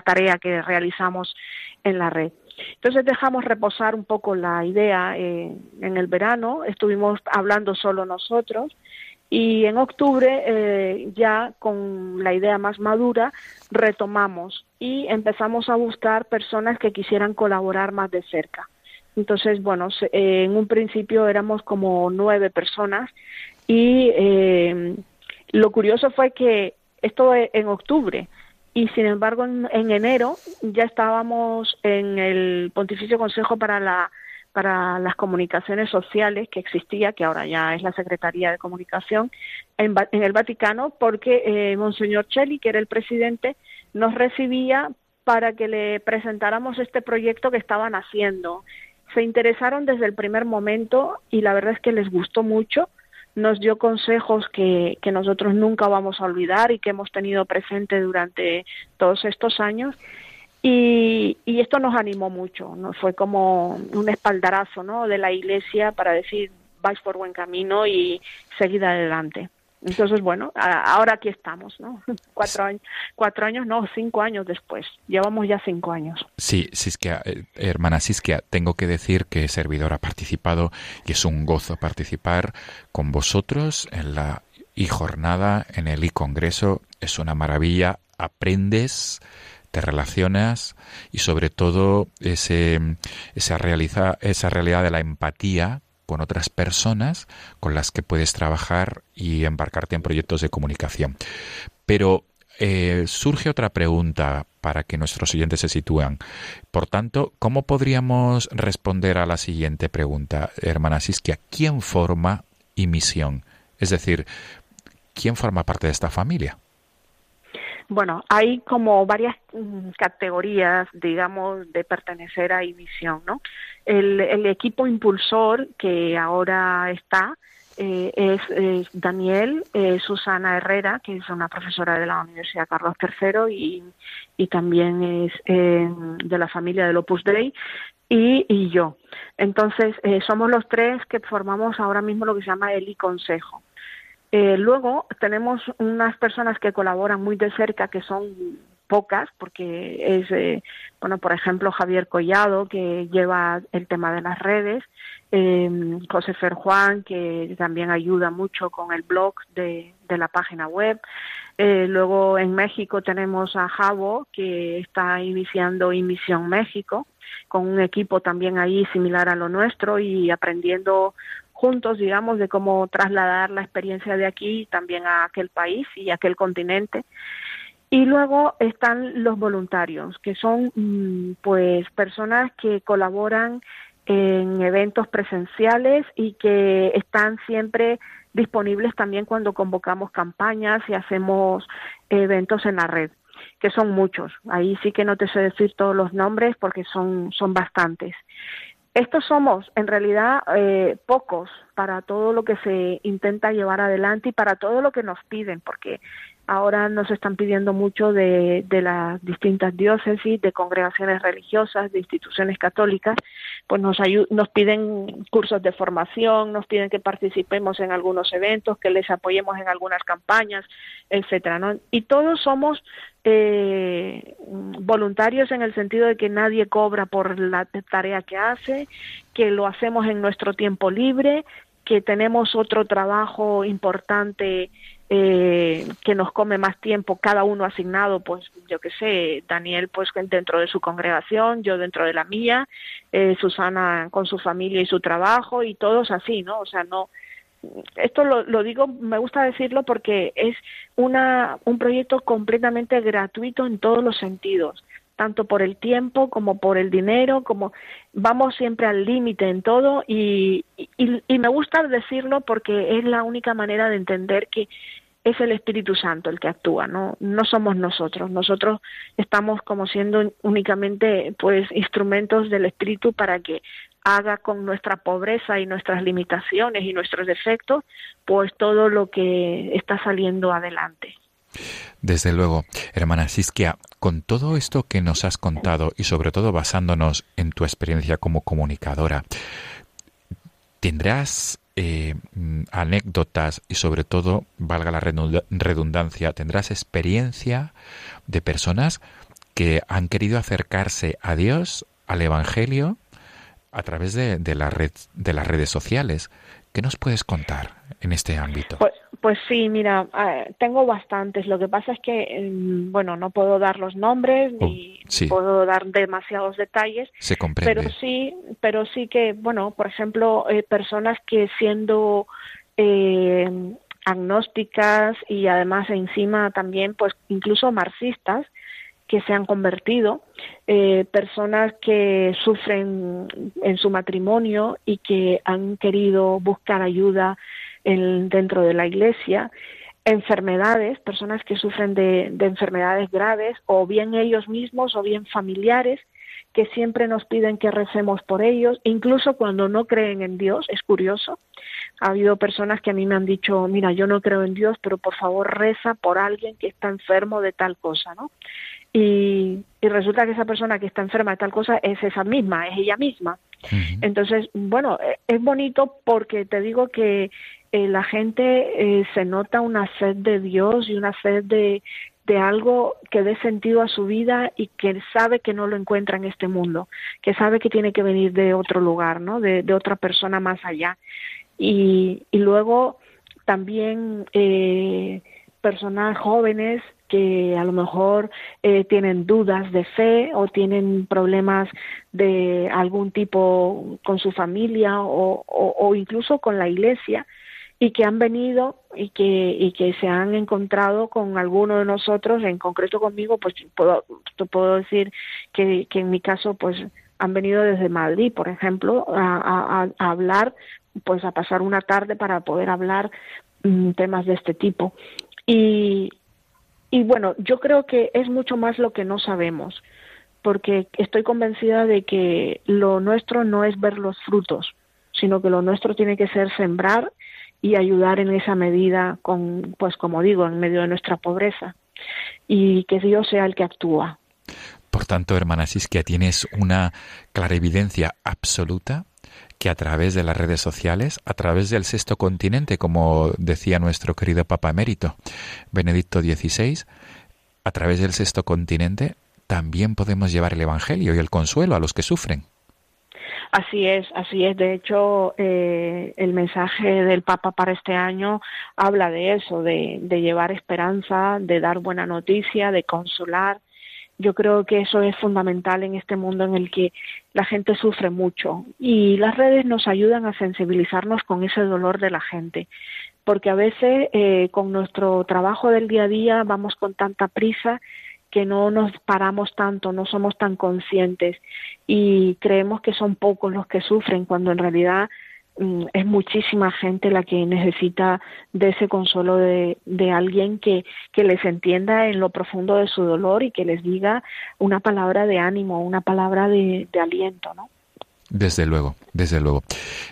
tarea que realizamos en la red. Entonces dejamos reposar un poco la idea eh, en el verano, estuvimos hablando solo nosotros y en octubre eh, ya con la idea más madura retomamos y empezamos a buscar personas que quisieran colaborar más de cerca. Entonces, bueno, en un principio éramos como nueve personas y eh, lo curioso fue que esto en octubre y sin embargo en, enero ya estábamos en el Pontificio Consejo para la para las comunicaciones sociales que existía, que ahora ya es la Secretaría de Comunicación, en, el Vaticano, porque eh, Monseñor Cheli, que era el presidente, nos recibía para que le presentáramos este proyecto que estaban haciendo. Se interesaron desde el primer momento y la verdad es que les gustó mucho nos dio consejos que, que nosotros nunca vamos a olvidar y que hemos tenido presente durante todos estos años. Y, y, esto nos animó mucho, ¿no? fue como un espaldarazo ¿no? de la Iglesia para decir vais por buen camino y seguid adelante. Entonces, bueno, ahora aquí estamos, ¿no? (laughs) Cuatro años, cuatro años, no, cinco años después. Llevamos ya cinco años. Sí, Siskia, eh, hermana Siskia, tengo que decir que servidor ha participado y es un gozo participar con vosotros en la e-jornada, en el e-congreso. Es una maravilla, aprendes, te relacionas y sobre todo ese, esa, realiza, esa realidad de la empatía con otras personas con las que puedes trabajar y embarcarte en proyectos de comunicación. Pero eh, surge otra pregunta para que nuestros oyentes se sitúen. Por tanto, ¿cómo podríamos responder a la siguiente pregunta, hermana Siskia? ¿Quién forma y misión? Es decir, ¿quién forma parte de esta familia? Bueno, hay como varias mm, categorías, digamos, de pertenecer a Ivisión, ¿no? El, el equipo impulsor que ahora está eh, es, Daniel, eh, Susana Herrera, que es una profesora de la Universidad Carlos III y, y también es eh, de la familia del Opus Dei, y, y yo. Entonces, eh, somos los tres que formamos ahora mismo lo que se llama el I-Consejo. Eh, luego tenemos unas personas que colaboran muy de cerca, que son pocas, porque es, eh, bueno, por ejemplo, Javier Collado, que lleva el tema de las redes, eh, Ferjuan, que también ayuda mucho con el blog de, de la página web. Eh, luego en México tenemos a Javo, que está iniciando Inmisión México, con un equipo también ahí similar a lo nuestro y aprendiendo juntos, digamos, de cómo trasladar la experiencia de aquí también a aquel país y a aquel continente. Y luego están los voluntarios, que son mm, pues personas que colaboran en eventos presenciales y que están siempre disponibles también cuando convocamos campañas y hacemos eventos en la red, que son muchos. Ahí sí que no te sé decir todos los nombres porque son, son bastantes. Estos somos en realidad eh, pocos para todo lo que se intenta llevar adelante y para todo lo que nos piden, porque ahora nos están pidiendo mucho de, de las distintas diócesis, de congregaciones religiosas, de instituciones católicas, pues nos, nos piden cursos de formación, nos piden que participemos en algunos eventos, que les apoyemos en algunas campañas, etcétera, ¿no? Y todos somos eh, voluntarios en el sentido de que nadie cobra por la tarea que hace, que lo hacemos en nuestro tiempo libre, que tenemos otro trabajo importante eh, que nos come más tiempo, cada uno asignado, pues yo qué sé, Daniel pues dentro de su congregación, yo dentro de la mía, eh, Susana con su familia y su trabajo y todos así, ¿no? O sea, no, esto lo, lo, digo, me gusta decirlo porque es una, un proyecto completamente gratuito en todos los sentidos tanto por el tiempo como por el dinero, como vamos siempre al límite en todo y, me gusta decirlo porque es la única manera de entender que es el Espíritu Santo el que actúa, no, no somos nosotros. Nosotros estamos como siendo únicamente pues instrumentos del Espíritu para que haga con nuestra pobreza y nuestras limitaciones y nuestros defectos pues todo lo que está saliendo adelante. Desde luego, hermana Siskia, con todo esto que nos has contado y sobre todo basándonos en tu experiencia como comunicadora, ¿tendrás eh, anécdotas y sobre todo, valga la redundancia, tendrás experiencia de personas que han querido acercarse a Dios, al Evangelio, a través de, de, la red, de las redes sociales. ¿Qué nos puedes contar en este ámbito? Pues, pues sí, mira, eh, tengo bastantes. Lo que pasa es que, em, bueno, no puedo dar los nombres oh, ni sí. puedo dar demasiados detalles. Se comprende. Pero sí, pero sí que, bueno, por ejemplo, eh, personas que siendo eh, agnósticas y además encima también, pues incluso marxistas, que se han convertido, eh, personas que sufren en su matrimonio y que han querido buscar ayuda en, dentro de la iglesia, enfermedades, personas que sufren de, de enfermedades graves, o bien ellos mismos o bien familiares, que siempre nos piden que recemos por ellos, incluso cuando no creen en Dios, es curioso. Ha habido personas que a mí me han dicho, mira, yo no creo en Dios, pero por favor reza por alguien que está enfermo de tal cosa, ¿no? y, y, resulta que esa persona que está enferma de tal cosa es esa misma, es ella misma. Uh -huh. Entonces, bueno, e, es bonito porque te digo que eh, la gente eh, se nota una sed de Dios y una sed de, de algo que dé sentido a su vida y que sabe que no lo encuentra en este mundo, que sabe que tiene que venir de otro lugar, ¿no? De, de otra persona más allá. Y, y luego también eh, personas jóvenes que a lo mejor eh, tienen dudas de fe o tienen problemas de algún tipo con su familia o, o, incluso con la iglesia y que han venido y que y que se han encontrado con alguno de nosotros en concreto conmigo pues puedo te puedo decir que, que en mi caso pues han venido desde Madrid por ejemplo a, hablar pues a pasar una tarde para poder hablar um, temas de este tipo. Y y bueno, yo creo que es mucho más lo que no sabemos, porque estoy convencida de que lo nuestro no es ver los frutos, sino que lo nuestro tiene que ser sembrar y ayudar en esa medida con, pues como digo, en medio de nuestra pobreza y que Dios sea el que actúa. Por tanto, hermana Siskia, tienes una clarividencia absoluta que a través de las redes sociales, a través del sexto continente, como decía nuestro querido Papa Emérito, Benedicto XVI, a través del sexto continente también podemos llevar el Evangelio y el consuelo a los que sufren. Así es, así es. De hecho, eh, el mensaje del Papa para este año habla de eso, de, de llevar esperanza, de dar buena noticia, de consolar, yo creo que eso es fundamental en este mundo en el que la gente sufre mucho. Y las redes nos ayudan a sensibilizarnos con ese dolor de la gente, porque a veces eh, con nuestro trabajo del día a día vamos con tanta prisa que no nos paramos tanto, no somos tan conscientes y creemos que son pocos los que sufren cuando en realidad es muchísima gente la que necesita de ese consuelo de, de alguien que, que, les entienda en lo profundo de su dolor y que les diga una palabra de ánimo, una palabra de, aliento, ¿no? Desde luego, desde luego.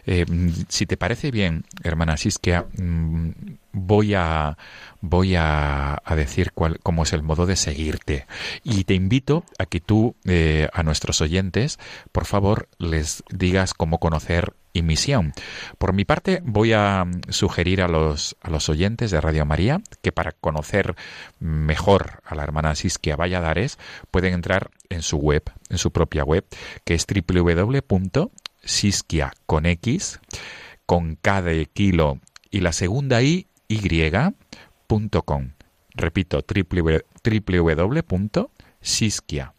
Eh, si te parece bien, hermana Siskia, mm, voy a voy a, decir cuál, cómo es el modo de seguirte y te invito a que tú eh, a nuestros oyentes, por favor, les digas cómo conocer y misión. Por mi parte, voy a sugerir a los, a los oyentes de Radio María que para conocer mejor a la hermana Siskia Valladares pueden entrar en su web, en su propia web, que es www.siskia con X, con K de kilo y la segunda I, Y.com. Repito, www.siskia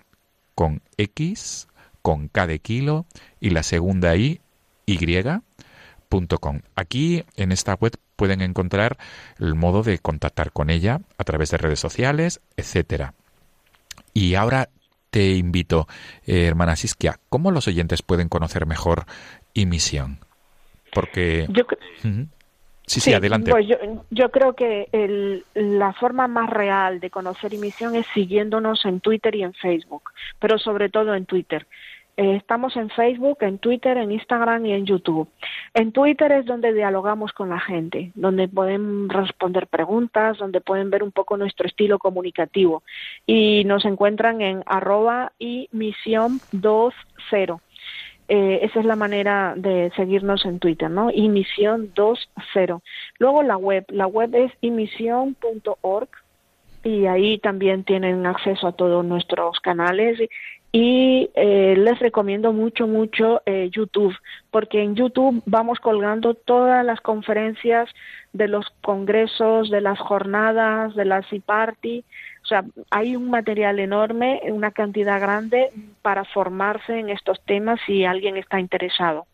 con X, con K de kilo y la segunda I, y.com. Aquí en esta web pueden encontrar el modo de contactar con ella a través de redes sociales, etcétera. Y ahora te invito, eh, hermana Siskia, ¿cómo los oyentes pueden conocer mejor y misión? Porque... Sí, sí, adelante. Pues yo, yo, creo que el, la forma más real de conocer misión es siguiéndonos en Twitter y en Facebook, pero sobre todo en Twitter. Eh, estamos en Facebook, en Twitter, en Instagram y en YouTube. En Twitter es donde dialogamos con la gente, donde pueden responder preguntas, donde pueden ver un poco nuestro estilo comunicativo. Y nos encuentran en arroba y misión 20. Eh, esa es la manera de seguirnos en Twitter, ¿no? Imisión 20. Luego la web, la web es imisión.org y ahí también tienen acceso a todos nuestros canales y eh, les recomiendo mucho, mucho eh, YouTube, porque en YouTube vamos colgando todas las conferencias de los congresos, de las jornadas, de la C-Party. O sea, hay un material enorme, una cantidad grande para formarse en estos temas si alguien está interesado.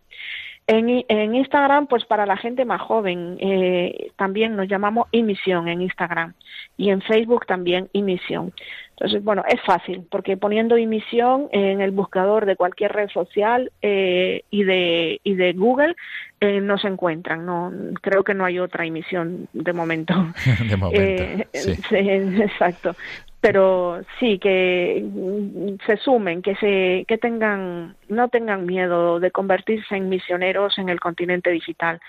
En, en Instagram, pues para la gente más joven, eh, también nos llamamos Imisión en Instagram y en Facebook también Imisión. Entonces, bueno, es fácil, porque poniendo emisión en el buscador de cualquier red social eh, y, de, y de Google eh, no se encuentran. No, creo que no hay otra emisión de momento. (laughs) de momento. Eh, sí. (laughs) exacto. Pero sí que se sumen, que se, que tengan, no tengan miedo de convertirse en misioneros en el continente digital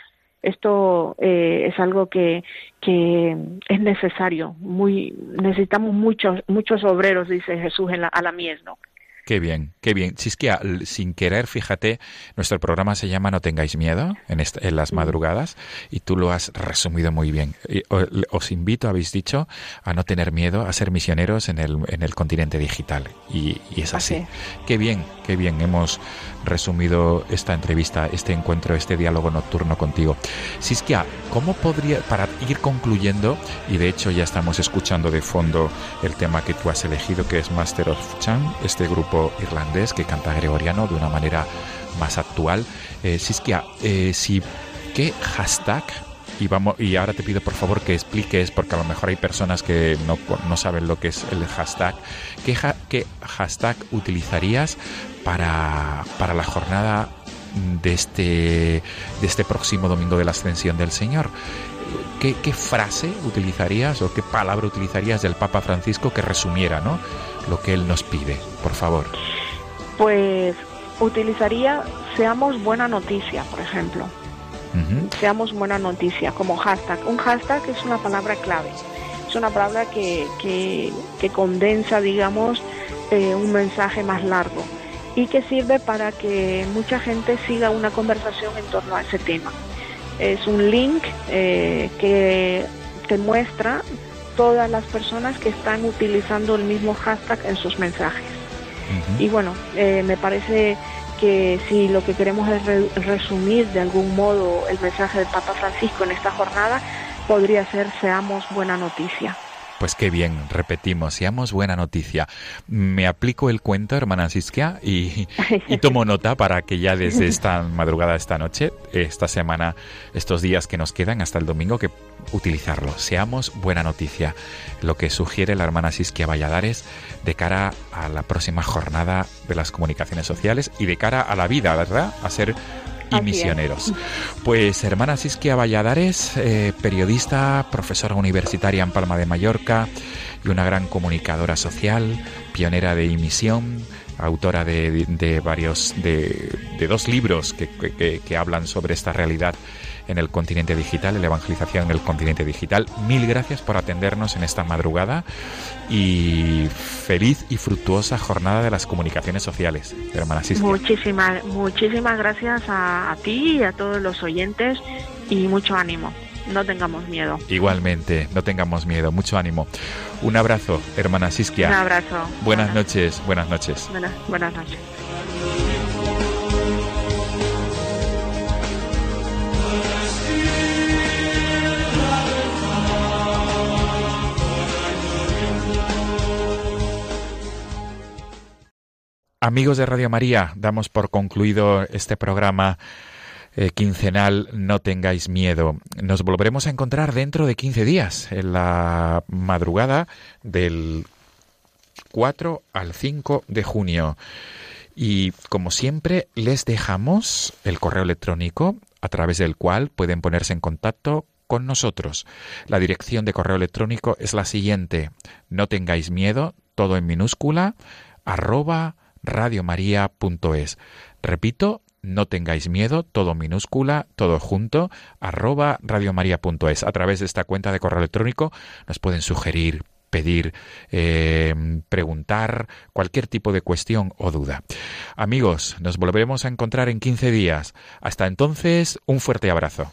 esto eh, es algo que, que es necesario. Muy, necesitamos muchos, muchos obreros, dice Jesús en la, a la mies, ¿no? Qué bien, qué bien. Si es que sin querer, fíjate, nuestro programa se llama No tengáis miedo en, en las madrugadas y tú lo has resumido muy bien. os invito, habéis dicho, a no tener miedo, a ser misioneros en el, en el continente digital. Y, es así. Qué bien, qué bien. Hemos resumido esta entrevista, este encuentro, este diálogo nocturno contigo. Siskia, ¿cómo podría, para ir concluyendo, y de hecho ya estamos escuchando de fondo el tema que tú has elegido, que es Master of Chan, este grupo irlandés que canta gregoriano de una manera más actual. Eh, Siskia, eh, si, ¿qué hashtag y vamos y ahora te pido por favor que expliques porque a lo mejor hay personas que no, no saben lo que es el hashtag ¿qué, qué hashtag utilizarías para, para la jornada de este, de este próximo domingo de la ascensión del Señor. ¿qué, ¿qué, frase utilizarías o qué palabra utilizarías del Papa Francisco que resumiera ¿no? lo que él nos pide? Por favor. Pues utilizaría seamos buena noticia, por ejemplo. Seamos buena noticia como hashtag. Un hashtag es una palabra clave. Es una palabra que, que, condensa, digamos, eh, un mensaje más largo y que sirve para que mucha gente siga una conversación en torno a ese tema. Es un link eh, que te muestra todas las personas que están utilizando el mismo hashtag en sus mensajes. Y bueno, eh, me parece que si lo que queremos es resumir de algún modo el mensaje del Papa Francisco en esta jornada, podría ser seamos buena noticia. Pues qué bien, repetimos, seamos buena noticia. Me aplico el cuento, hermana Siskia, y, tomo nota para que ya desde esta madrugada, esta noche, esta semana, estos días que nos quedan hasta el domingo, que utilizarlo. Seamos buena noticia. Lo que sugiere la hermana Siskia Valladares de cara a la próxima jornada de las comunicaciones sociales y de cara a la vida, ¿verdad? A ser y misioneros. Pues hermana Siskia Valladares, eh, periodista, profesora universitaria en Palma de Mallorca y una gran comunicadora social, pionera de emisión, autora de, varios, de, dos libros que, que hablan sobre esta realidad en el continente digital, en la evangelización en el continente digital. Mil gracias por atendernos en esta madrugada y feliz y fructuosa jornada de las comunicaciones sociales, hermana Muchísimas, muchísimas gracias a, a ti y a todos los oyentes y mucho ánimo. No tengamos miedo. Igualmente, no tengamos miedo, mucho ánimo. Un abrazo, hermana Siskia. Un abrazo. Buenas, noches, buenas noches. Buenas, buenas noches. Amigos de Radio María, damos por concluido este programa eh, quincenal No tengáis miedo. Nos volveremos a encontrar dentro de 15 días, en la madrugada del 4 al 5 de junio. Y como siempre, les dejamos el correo electrónico a través del cual pueden ponerse en contacto con nosotros. La dirección de correo electrónico es la siguiente. No tengáis miedo, todo en minúscula, arroba radiomaria.es. Repito, no tengáis miedo, todo minúscula, todo junto, arroba radiomaria.es. A través de esta cuenta de correo electrónico nos pueden sugerir, pedir, eh, preguntar cualquier tipo de cuestión o duda. Amigos, nos volveremos a encontrar en 15 días. Hasta entonces, un fuerte abrazo.